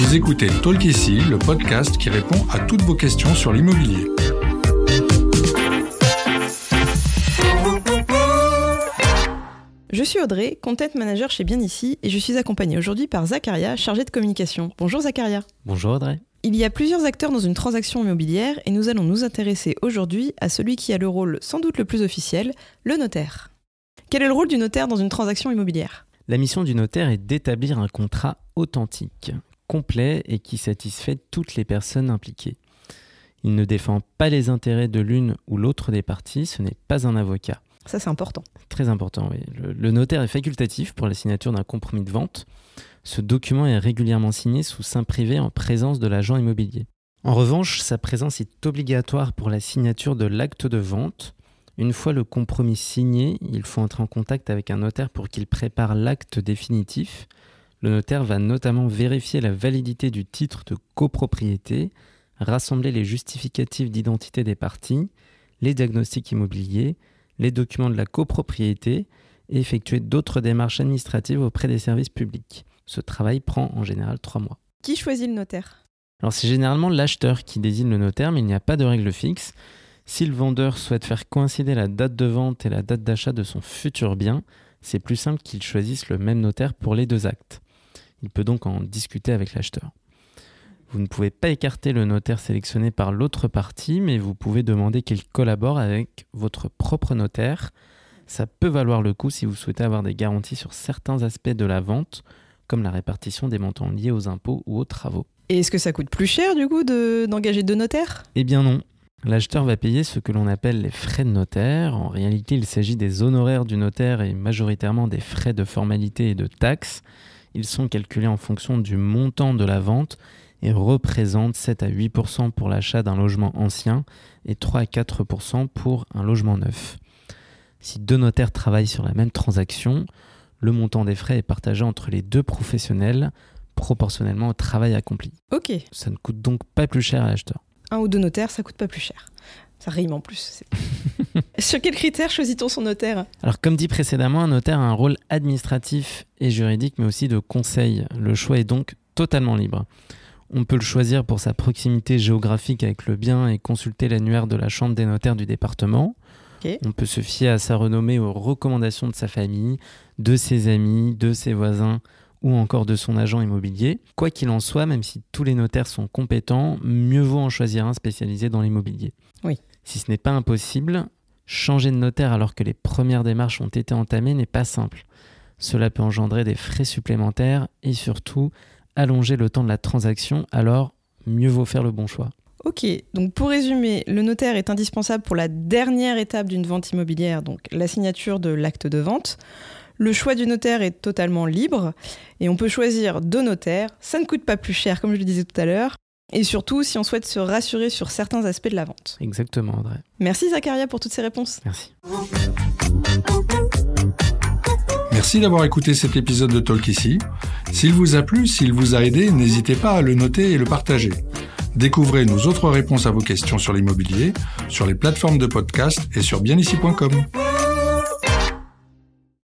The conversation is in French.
Vous écoutez Talk ici, le podcast qui répond à toutes vos questions sur l'immobilier. Je suis Audrey, content manager chez Bien Ici, et je suis accompagnée aujourd'hui par Zacharia, chargé de communication. Bonjour Zacharia. Bonjour Audrey. Il y a plusieurs acteurs dans une transaction immobilière et nous allons nous intéresser aujourd'hui à celui qui a le rôle sans doute le plus officiel, le notaire. Quel est le rôle du notaire dans une transaction immobilière? La mission du notaire est d'établir un contrat authentique complet et qui satisfait toutes les personnes impliquées. Il ne défend pas les intérêts de l'une ou l'autre des parties, ce n'est pas un avocat. Ça, c'est important. Très important, oui. Le, le, notaire est facultatif pour la signature d'un compromis de vente. Ce document est régulièrement signé sous sein privé en présence de l'agent immobilier. En revanche, sa présence est obligatoire pour la signature de l'acte de vente. Une fois le compromis signé, il faut entrer en contact avec un notaire pour qu'il prépare l'acte définitif le notaire va notamment vérifier la validité du titre de copropriété, rassembler les justificatifs d'identité des parties, les diagnostics immobiliers, les documents de la copropriété et effectuer d'autres démarches administratives auprès des services publics. Ce travail prend en général trois mois. Qui choisit le notaire? Alors c'est généralement l'acheteur qui désigne le notaire, mais il n'y a pas de règle fixe. Si le vendeur souhaite faire coïncider la date de vente et la date d'achat de son futur bien, c'est plus simple qu'il choisisse le même notaire pour les deux actes. Il peut donc en discuter avec l'acheteur. Vous ne pouvez pas écarter le notaire sélectionné par l'autre partie, mais vous pouvez demander qu'il collabore avec votre propre notaire. Ça peut valoir le coup si vous souhaitez avoir des garanties sur certains aspects de la vente, comme la répartition des montants liés aux impôts ou aux travaux. Et est-ce que ça coûte plus cher du coup d'engager deux notaires? Eh bien non. L'acheteur va payer ce que l'on appelle les frais de notaire. En réalité, il s'agit des honoraires du notaire et majoritairement des frais de formalité et de taxes. Ils sont calculés en fonction du montant de la vente et représentent 7 à 8% pour l'achat d'un logement ancien et 3 à 4% pour un logement neuf. Si deux notaires travaillent sur la même transaction, le montant des frais est partagé entre les deux professionnels proportionnellement au travail accompli. Ok. Ça ne coûte donc pas plus cher à l'acheteur. Un ou deux notaires, ça coûte pas plus cher. Ça rime en plus. Sur quels critères choisit-on son notaire? Alors, comme dit précédemment, un notaire a un rôle administratif et juridique, mais aussi de conseil. Le choix est donc totalement libre. On peut le choisir pour sa proximité géographique avec le bien et consulter l'annuaire de la Chambre des notaires du département. Okay. On peut se fier à sa renommée aux recommandations de sa famille, de ses amis, de ses voisins ou encore de son agent immobilier. Quoi qu'il en soit, même si tous les notaires sont compétents, mieux vaut en choisir un spécialisé dans l'immobilier. Oui. Si ce n'est pas impossible, changer de notaire alors que les premières démarches ont été entamées n'est pas simple. Cela peut engendrer des frais supplémentaires et surtout allonger le temps de la transaction, alors mieux vaut faire le bon choix. Ok, donc pour résumer, le notaire est indispensable pour la dernière étape d'une vente immobilière, donc la signature de l'acte de vente. Le choix du notaire est totalement libre et on peut choisir deux notaires. Ça ne coûte pas plus cher, comme je le disais tout à l'heure. Et surtout, si on souhaite se rassurer sur certains aspects de la vente. Exactement, André. Merci Zacharia pour toutes ces réponses. Merci. Merci d'avoir écouté cet épisode de Talk ici. S'il vous a plu, s'il vous a aidé, n'hésitez pas à le noter et le partager. Découvrez nos autres réponses à vos questions sur l'immobilier, sur les plateformes de podcast et sur bienici.com.